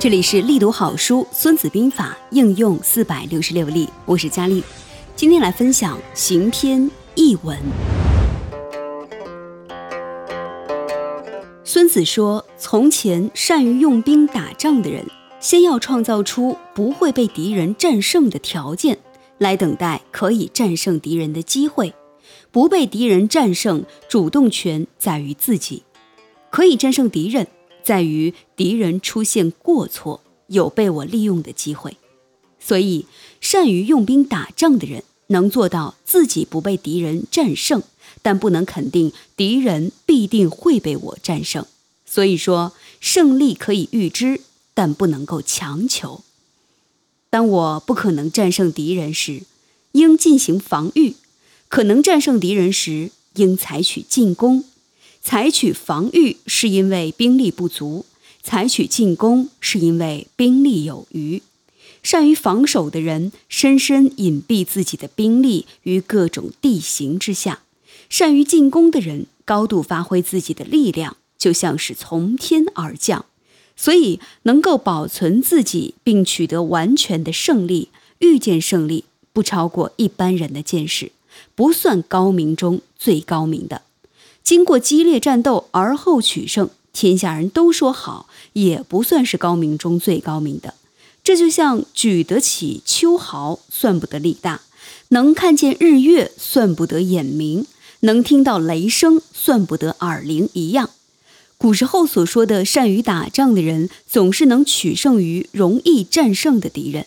这里是力读好书《孙子兵法》应用四百六十六例，我是佳丽。今天来分享行篇译文。孙子说：“从前善于用兵打仗的人，先要创造出不会被敌人战胜的条件，来等待可以战胜敌人的机会。不被敌人战胜，主动权在于自己；可以战胜敌人。”在于敌人出现过错，有被我利用的机会，所以善于用兵打仗的人能做到自己不被敌人战胜，但不能肯定敌人必定会被我战胜。所以说，胜利可以预知，但不能够强求。当我不可能战胜敌人时，应进行防御；可能战胜敌人时，应采取进攻。采取防御是因为兵力不足，采取进攻是因为兵力有余。善于防守的人，深深隐蔽自己的兵力于各种地形之下；善于进攻的人，高度发挥自己的力量，就像是从天而降。所以，能够保存自己并取得完全的胜利，预见胜利，不超过一般人的见识，不算高明中最高明的。经过激烈战斗而后取胜，天下人都说好，也不算是高明中最高明的。这就像举得起秋毫，算不得力大；能看见日月，算不得眼明；能听到雷声，算不得耳灵一样。古时候所说的善于打仗的人，总是能取胜于容易战胜的敌人。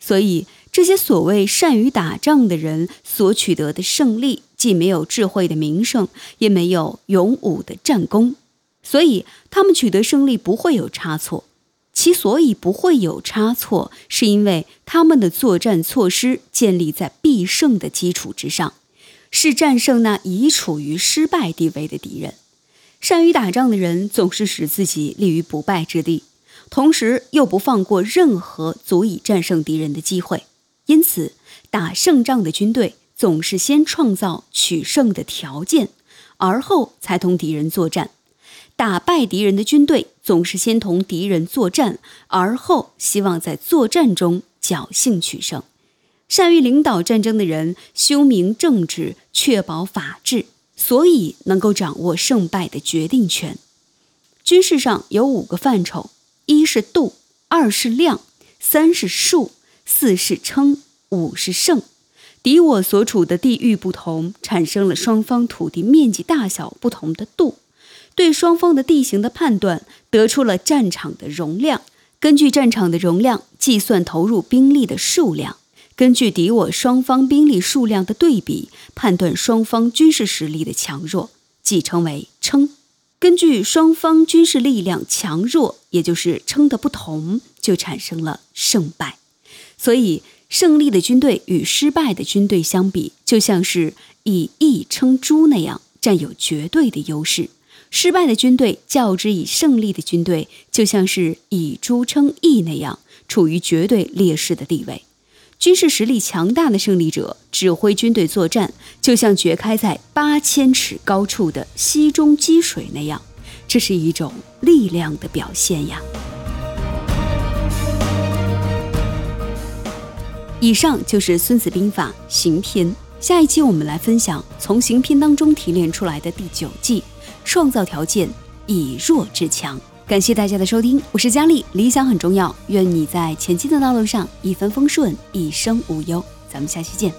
所以，这些所谓善于打仗的人所取得的胜利。既没有智慧的名声，也没有勇武的战功，所以他们取得胜利不会有差错。其所以不会有差错，是因为他们的作战措施建立在必胜的基础之上，是战胜那已处于失败地位的敌人。善于打仗的人总是使自己立于不败之地，同时又不放过任何足以战胜敌人的机会。因此，打胜仗的军队。总是先创造取胜的条件，而后才同敌人作战。打败敌人的军队总是先同敌人作战，而后希望在作战中侥幸取胜。善于领导战争的人，修明政治，确保法治，所以能够掌握胜败的决定权。军事上有五个范畴：一是度，二是量，三是数，四是称，五是胜。敌我所处的地域不同，产生了双方土地面积大小不同的度，对双方的地形的判断，得出了战场的容量。根据战场的容量，计算投入兵力的数量。根据敌我双方兵力数量的对比，判断双方军事实力的强弱，即称为称。根据双方军事力量强弱，也就是称的不同，就产生了胜败。所以。胜利的军队与失败的军队相比，就像是以一称诸那样，占有绝对的优势；失败的军队较之以胜利的军队，就像是以诸称一那样，处于绝对劣势的地位。军事实力强大的胜利者指挥军队作战，就像掘开在八千尺高处的溪中积水那样，这是一种力量的表现呀。以上就是《孙子兵法·行篇》，下一期我们来分享从行篇当中提炼出来的第九计：创造条件，以弱制强。感谢大家的收听，我是佳丽。理想很重要，愿你在前进的道路上一帆风顺，一生无忧。咱们下期见。